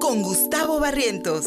con Gustavo Barrientos.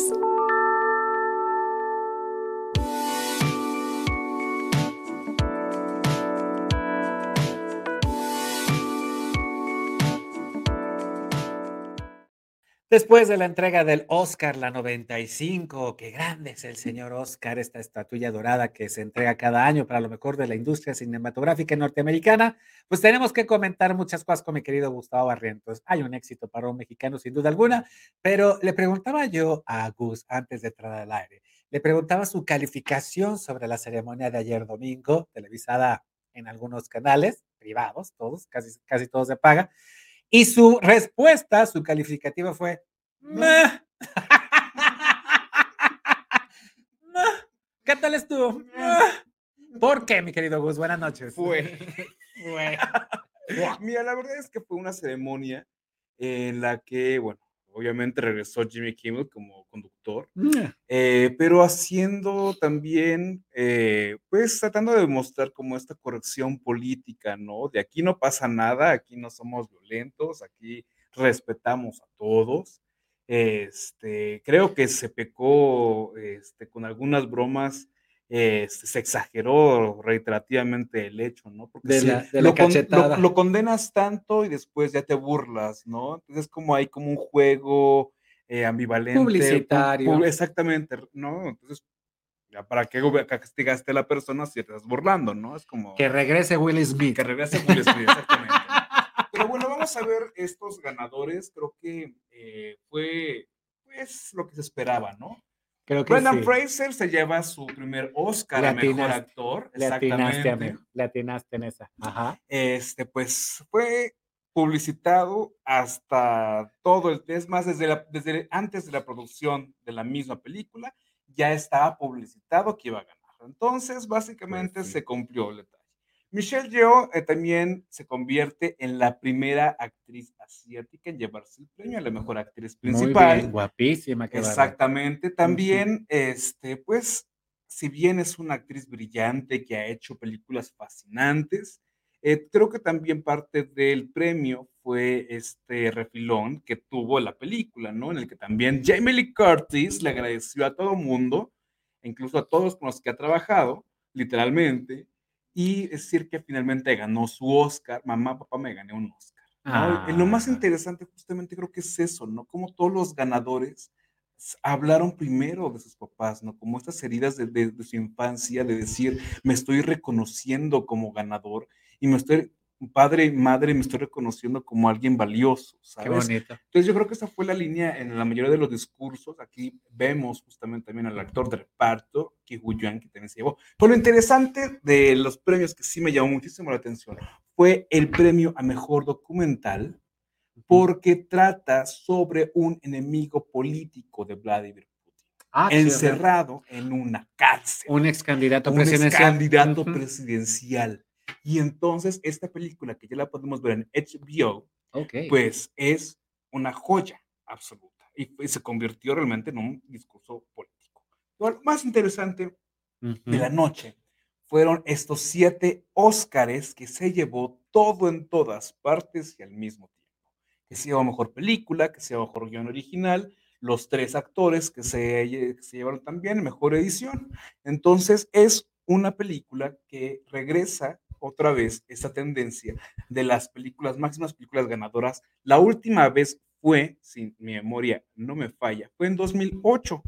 Después de la entrega del Oscar, la 95, qué grande es el señor Oscar, esta estatuilla dorada que se entrega cada año para lo mejor de la industria cinematográfica norteamericana, pues tenemos que comentar muchas cosas con mi querido Gustavo Barrientos. Hay un éxito para un mexicano sin duda alguna, pero le preguntaba yo a Gus antes de entrar al aire, le preguntaba su calificación sobre la ceremonia de ayer domingo, televisada en algunos canales privados, todos, casi, casi todos se paga, y su respuesta, su calificativa fue, ¿qué tal estuvo? ¿Por qué, mi querido Gus? Buenas noches. Fue. fue. Mira, la verdad es que fue una ceremonia en la que, bueno, obviamente regresó Jimmy Kimmel como conductor, eh, pero haciendo también, eh, pues tratando de demostrar como esta corrección política, ¿no? De aquí no pasa nada, aquí no somos violentos, aquí respetamos a todos. Este, creo que se pecó este, con algunas bromas este, se exageró reiterativamente el hecho, ¿no? Porque de la, lo, lo, condenas tanto y después ya te burlas, ¿no? Entonces es como hay como un juego eh, ambivalente. Publicitario. exactamente, ¿no? Entonces, ya para qué castigaste a la persona si te estás burlando, ¿no? Es como... Que regrese Will Smith. Que regrese Will Smith, exactamente. Pero bueno, vamos a ver estos ganadores. Creo que eh, fue, pues, lo que se esperaba, ¿no? Creo que Brendan Fraser se lleva su primer Oscar a mejor actor. Le atinaste, le atinaste en esa. Ajá. Este, pues fue publicitado hasta todo el es más desde, la, desde antes de la producción de la misma película ya estaba publicitado que iba a ganar. Entonces, básicamente se cumplió el Michelle Yeoh eh, también se convierte en la primera actriz asiática en llevarse el premio a la mejor actriz principal. Muy guapísima. que Exactamente. También, este, pues, si bien es una actriz brillante que ha hecho películas fascinantes, eh, creo que también parte del premio fue este refilón que tuvo la película, ¿no? En el que también Jamie Lee Curtis le agradeció a todo mundo, incluso a todos con los que ha trabajado, literalmente, y decir que finalmente ganó su Oscar. Mamá, papá, me gané un Oscar. ¿no? lo más ah. interesante justamente creo que es eso, ¿no? Como todos los ganadores hablaron primero de sus papás, ¿no? Como estas heridas de, de, de su infancia, de decir, me estoy reconociendo como ganador y me estoy padre y madre me estoy reconociendo como alguien valioso, ¿sabes? Qué bonito. Entonces yo creo que esa fue la línea en la mayoría de los discursos. Aquí vemos justamente también al actor de reparto, Ki Yuan, que también se llevó. Pero lo interesante de los premios que sí me llamó muchísimo la atención fue el premio a mejor documental, porque trata sobre un enemigo político de Vladimir Putin, ah, encerrado en una cárcel. Un ex candidato presidencial. Un ex candidato presidencial y entonces esta película que ya la podemos ver en HBO, pues es una joya absoluta y, se convirtió realmente en un discurso político. Lo más interesante de la noche fueron estos siete Óscares que se llevó todo en todas partes y al mismo tiempo. Que se llevó mejor película, que se llevó mejor guion original, los tres actores que se, que llevaron también mejor edición. Entonces es una película que regresa otra vez esa tendencia de las películas, máximas películas ganadoras. La última vez fue, si mi memoria no me falla, fue en 2008,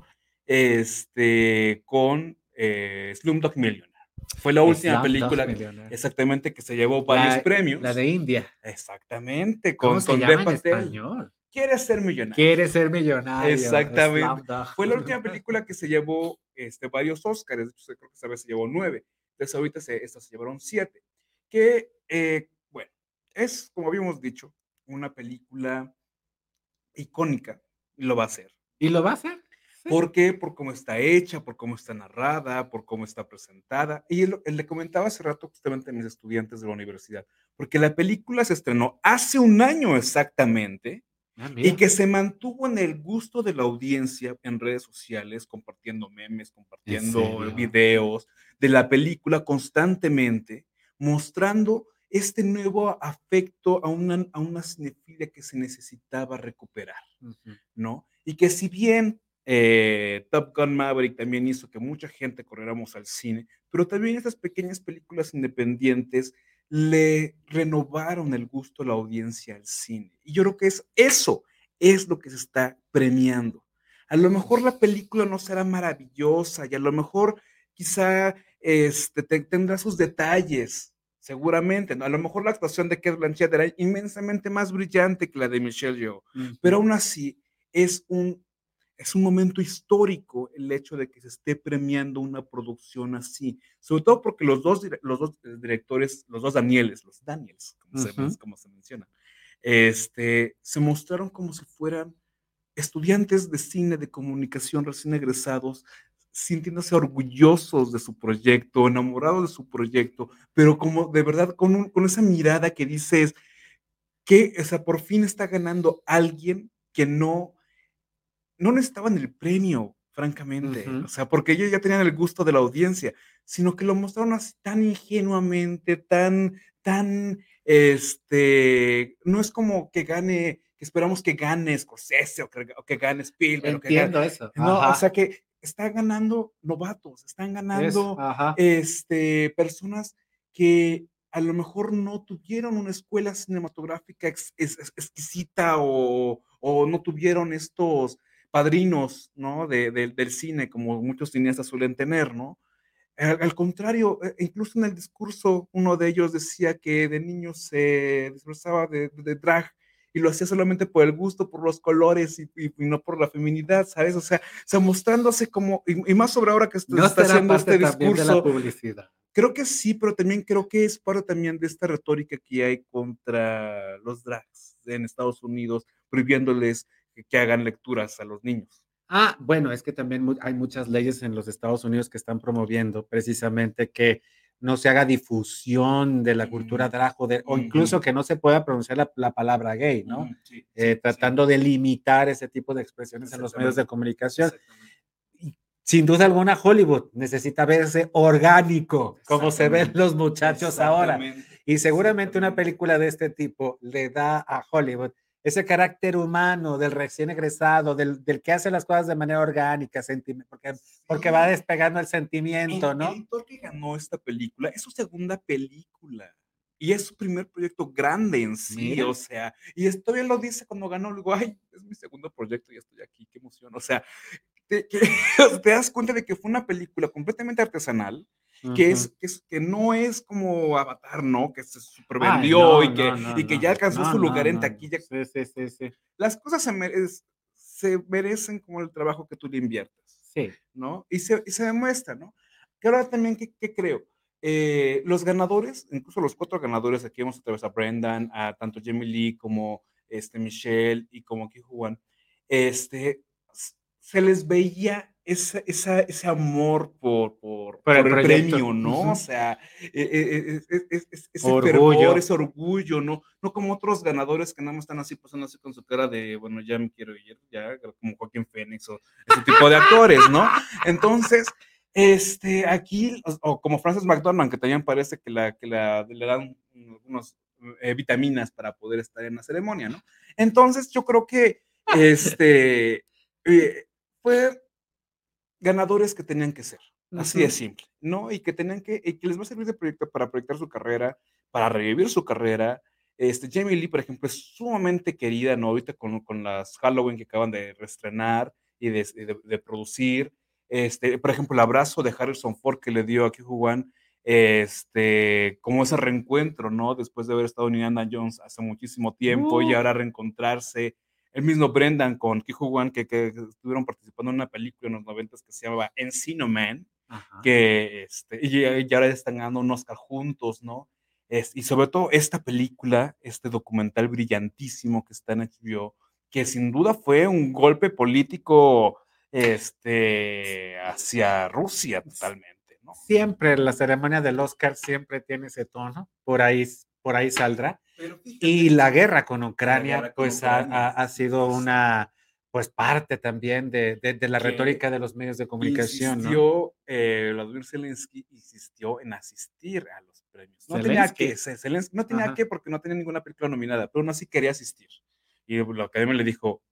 este, con eh, Slumdog Millionaire. Fue la última película exactamente que se llevó varios premios. La de India. Exactamente, con, ¿Cómo se llama en español? Quiere ser millonario. Quiere ser millonario. Exactamente. Fue la última película que se llevó este, varios Oscars. De hecho, creo que esa vez se llevó nueve. Entonces, ahorita se, estas se llevaron siete que, eh, bueno, es, como habíamos dicho, una película icónica, y lo va a hacer. ¿Y lo va a hacer? ¿Por qué? Por cómo está hecha, por cómo está narrada, por cómo está presentada. Y él, le comentaba hace rato justamente a mis estudiantes de la universidad, porque la película se estrenó hace un año exactamente ah, y que se mantuvo en el gusto de la audiencia en redes sociales, compartiendo memes, compartiendo videos de la película constantemente mostrando este nuevo afecto a una, a una cinefilia que se necesitaba recuperar, ¿no? Y que si bien eh, Top Gun Maverick también hizo que mucha gente corriéramos al cine, pero también estas pequeñas películas independientes le renovaron el gusto a la audiencia al cine. Y yo creo que es eso, es lo que se está premiando. A lo mejor la película no será maravillosa y a lo mejor quizá este, tendrá sus detalles, seguramente. A lo mejor la actuación de Kate Blanchett era inmensamente más brillante que la de Michelle Yeoh, pero aún así es un, es un momento histórico el hecho de que se esté premiando una producción así, sobre todo porque los dos, los dos directores, los dos Danieles, los Daniels, como, se, como se menciona, este, se mostraron como si fueran estudiantes de cine, de comunicación recién egresados, sintiéndose orgullosos de su proyecto, enamorados de su proyecto, pero como de verdad con, con esa mirada que dices que, o sea, por fin está ganando alguien que no, no necesitaban el premio, francamente, o sea, porque ellos ya tenían el gusto de la audiencia, sino que lo mostraron así tan ingenuamente, tan, tan, este, no es como que gane que esperamos que gane Scorsese o que, gane Spielberg. Entiendo eso. No, o sea que están ganando novatos, están ganando este, personas que a lo mejor no tuvieron una escuela cinematográfica exquisita o, no tuvieron estos padrinos ¿no? del cine como muchos cineastas suelen tener, ¿no? Al, contrario, e, incluso en el discurso uno de ellos decía que de niño se disfrazaba de drag y lo hacía solamente por el gusto, por los colores y, no por la feminidad, ¿sabes? O sea, o sea mostrándose como, y, más sobre ahora que está, haciendo este discurso. De la publicidad. Creo que sí, pero también creo que es parte también de esta retórica que hay contra los drags en Estados Unidos, prohibiéndoles que hagan lecturas a los niños. Ah, bueno, es que también hay muchas leyes en los Estados Unidos que están promoviendo precisamente que no se haga difusión de la cultura drag o, incluso que no se pueda pronunciar la, palabra gay, ¿no? Eh, tratando de limitar ese tipo de expresiones en los medios de comunicación. sin duda alguna, Hollywood necesita verse orgánico, como se ven los muchachos ahora. Y seguramente una película de este tipo le da a Hollywood ese carácter humano del recién egresado, del, del, que hace las cosas de manera orgánica, porque, porque va despegando el sentimiento, ¿no? El editor que ganó esta película es su segunda película. Y es su primer proyecto grande en sí, o sea, y esto bien lo dice cuando ganó, luego, ay, es mi segundo proyecto y estoy aquí, qué emoción, o sea, te, te das cuenta de que fue una película completamente artesanal, que, es, que, es, que no es como Avatar, ¿no? Que se supervendió y, que, y que ya alcanzó su lugar en taquilla. Sí, sí, sí, sí. Las cosas se, se merecen como el trabajo que tú le inviertas. Sí. ¿No? Y se, y se demuestra, ¿no? Que ahora también, ¿qué, qué creo? Eh, los ganadores, incluso los cuatro ganadores, aquí vemos otra vez a Brendan, a tanto Jamie Lee como este, Michelle y como Ki Juan, este, se les veía esa, esa, ese amor por, por, por, el, premio, ¿no? O sea, e, e, e, ese orgullo. ese orgullo, ¿no? No como otros ganadores que nada más están así pasando así con su cara de, bueno, ya me quiero ir, ya, como Joaquín Phoenix o ese tipo de actores, ¿no? Entonces, este, aquí, o, como Frances McDormand, que también parece que, la, que la, le dan unas eh, vitaminas para poder estar en la ceremonia, ¿no? Entonces, yo creo que, este, eh, fue ganadores que tenían que ser. Así de simple, ¿no? Y que tenían que, y que les va a servir de proyecto para proyectar su carrera, para revivir su carrera. Este, Jamie Lee, por ejemplo, es sumamente querida, ¿no? Ahorita con, con las Halloween que acaban de reestrenar y de, de, producir. Este, por ejemplo, el abrazo de Harrison Ford que le dio a Keju Wan, este, como ese reencuentro, ¿no? Después de haber estado en Indiana Jones hace muchísimo tiempo y ahora reencontrarse el mismo Brendan con Ki Wan, que, que, estuvieron participando en una película en los noventas que se llamaba Encino Man, que este, y, y, ahora están ganando un Oscar juntos, ¿no? Es, y sobre todo esta película, este documental brillantísimo que está en HBO, que sin duda fue un golpe político este, hacia Rusia totalmente, ¿no? Siempre la ceremonia del Oscar siempre tiene ese tono, por ahí, por ahí saldrá y la guerra con Ucrania, pues Ha, sido una pues parte también de, de, la retórica de los medios de comunicación. Insistió, ¿no? eh, Vladimir Zelensky insistió en asistir a los premios. No tenía que, no tenía que porque no tenía ninguna película nominada, pero aún así quería asistir. Y la academia le dijo,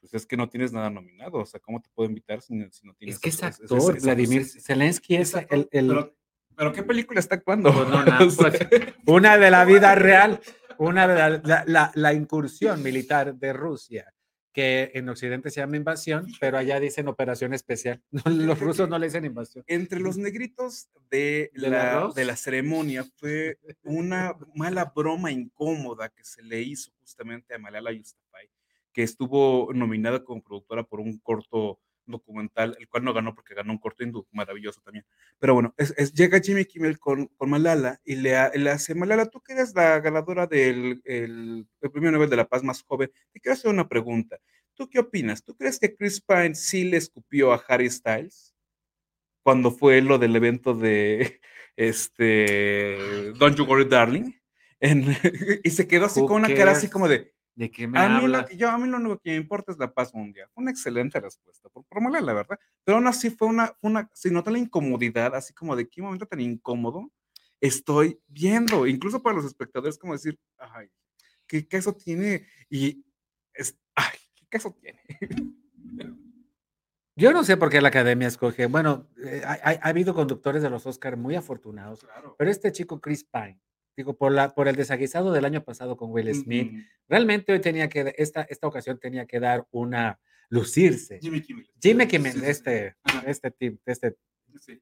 pues es que no tienes nada nominado, o sea, ¿cómo te puedo invitar si, no tienes? Es que es actor, Vladimir Zelensky es, el... Pero, ¿qué película está actuando? Pues pues, una de la vida real, una de la, la incursión militar de Rusia que en Occidente se llama invasión, pero allá dicen operación especial. los rusos no le dicen invasión. Entre los negritos de, la, de la ceremonia fue una mala broma incómoda que se le hizo justamente a Malala Yousafzai, que estuvo nominada como productora por un corto documental, el cual no ganó porque ganó un corto hindú, maravilloso también. Pero bueno, es, llega Jimmy Kimmel con, con Malala y le, le, hace, Malala, tú que eres la ganadora del el, el, premio Nobel de la Paz más joven, te quiero hacer una pregunta. ¿Tú qué opinas? ¿Tú crees que Chris Pine sí le escupió a Harry Styles cuando fue lo del evento de este Don't You Worry Darling? y se quedó así con una cara así como de, ¿De qué me a Mí lo, yo, a mí lo único que me importa es la paz mundial. Una excelente respuesta, por, por la verdad. Pero aún así fue una, una, se nota la incomodidad, así como de qué momento tan incómodo estoy viendo, incluso para los espectadores, como decir, ay, ¿qué caso tiene? Y, es, ay, ¿qué caso tiene? Yo no sé por qué la academia escoge. Bueno, eh, ha, ha, habido conductores de los Oscars muy afortunados, claro. pero este chico Chris Pine, digo, por, la, por el desaguisado del año pasado con Will Smith, realmente hoy tenía que, esta, esta ocasión tenía que dar una, lucirse. Jimmy Kimmel. Jimmy Kimmel, este, este team, este.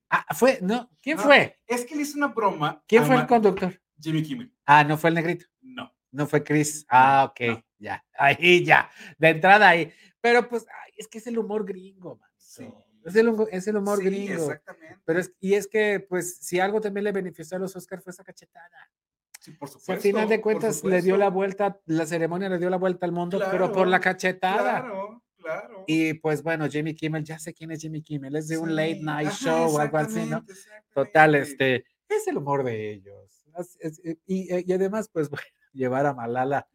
Ah, fue, no, ¿quién fue? Es que le hizo una broma. ¿Quién fue el conductor? Jimmy Kimmel. Ah, no fue el negrito. No. No fue Chris. Ah, ok, ya, ahí ya, de entrada ahí. Pero pues, es que es el humor gringo, man. Sí. Es el, es el humor gringo. Exactamente. Pero es, y es que, pues, si algo también le benefició a los Oscars fue esa cachetada. Sí, por supuesto. al final de cuentas le dio la vuelta, la ceremonia le dio la vuelta al mundo, pero por la cachetada. Claro, claro. Y pues bueno, Jimmy Kimmel, ya sé quién es Jimmy Kimmel, es de un late night show o algo así, ¿no? Total, este, es el humor de ellos. Eh, y, y, además, pues bueno, llevar a Malala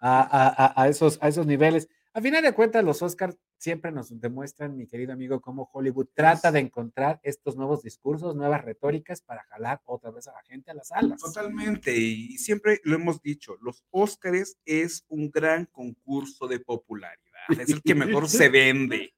a, a, a, esos, a esos niveles. A final de cuentas, los Oscars siempre nos demuestran, mi querido amigo, cómo Hollywood trata de encontrar estos nuevos discursos, nuevas retóricas para jalar otra vez a la gente a las salas. Totalmente, y siempre lo hemos dicho, los Oscars es un gran concurso de popularidad, es el que mejor se vende,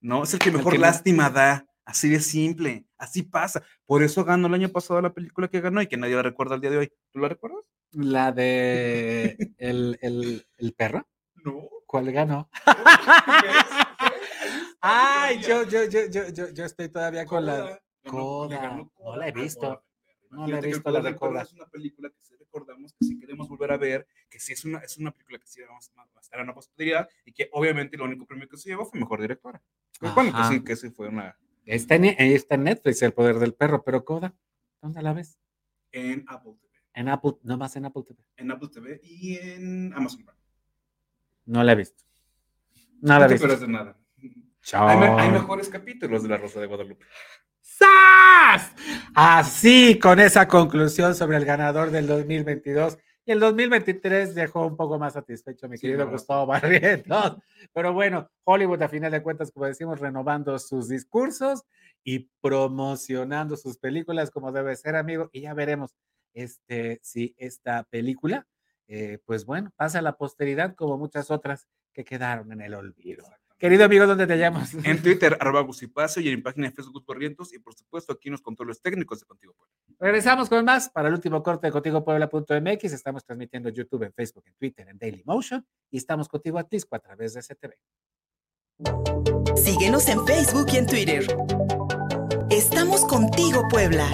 ¿no? Es el que mejor lástima da, así de simple, así pasa. Por eso ganó el año pasado la película que ganó y que nadie la recuerda al día de hoy. ¿Tú la recuerdas? La de el, el, el perro. No. ¿Cuál ganó? Ay, yo, yo, yo, yo, yo, estoy todavía con la Coda. No la he visto. No la he visto la de Coda. Es una película que sí recordamos, que sí queremos volver a ver, que sí es una, es una película que sí vamos a estar en la posibilidad y que obviamente el único premio que se llevó fue mejor directora. Pues bueno, que sí, que sí fue una. Está en, está en Netflix, El Poder del Perro, pero Coda, ¿dónde la ves? En Apple TV. En Apple, no más en Apple TV. En Apple TV y en Amazon Prime. No la he visto. No la he visto. No de nada. Chao. Hay, mejores capítulos de La Rosa de Guadalupe. ¡Sas! Así, con esa conclusión sobre el ganador del 2022. Y el 2023 dejó un poco más satisfecho, mi querido Gustavo Barrientos. Pero bueno, Hollywood, a final de cuentas, como decimos, renovando sus discursos y promocionando sus películas como debe ser, amigo. Y ya veremos este, si esta película eh, pues bueno, pasa a la posteridad como muchas otras que quedaron en el olvido. Querido amigo, ¿dónde te llamas? En Twitter, arroba Gusipacio y en página de Facebook Corrientos y por supuesto aquí en los controles técnicos de Contigo Puebla. Regresamos con más para el último corte de ContigoPuebla.mx. Estamos transmitiendo en YouTube, en Facebook, en Twitter, en Daily Motion y estamos contigo a Tisco a través de CTV. Síguenos en Facebook y en Twitter. Estamos contigo, Puebla.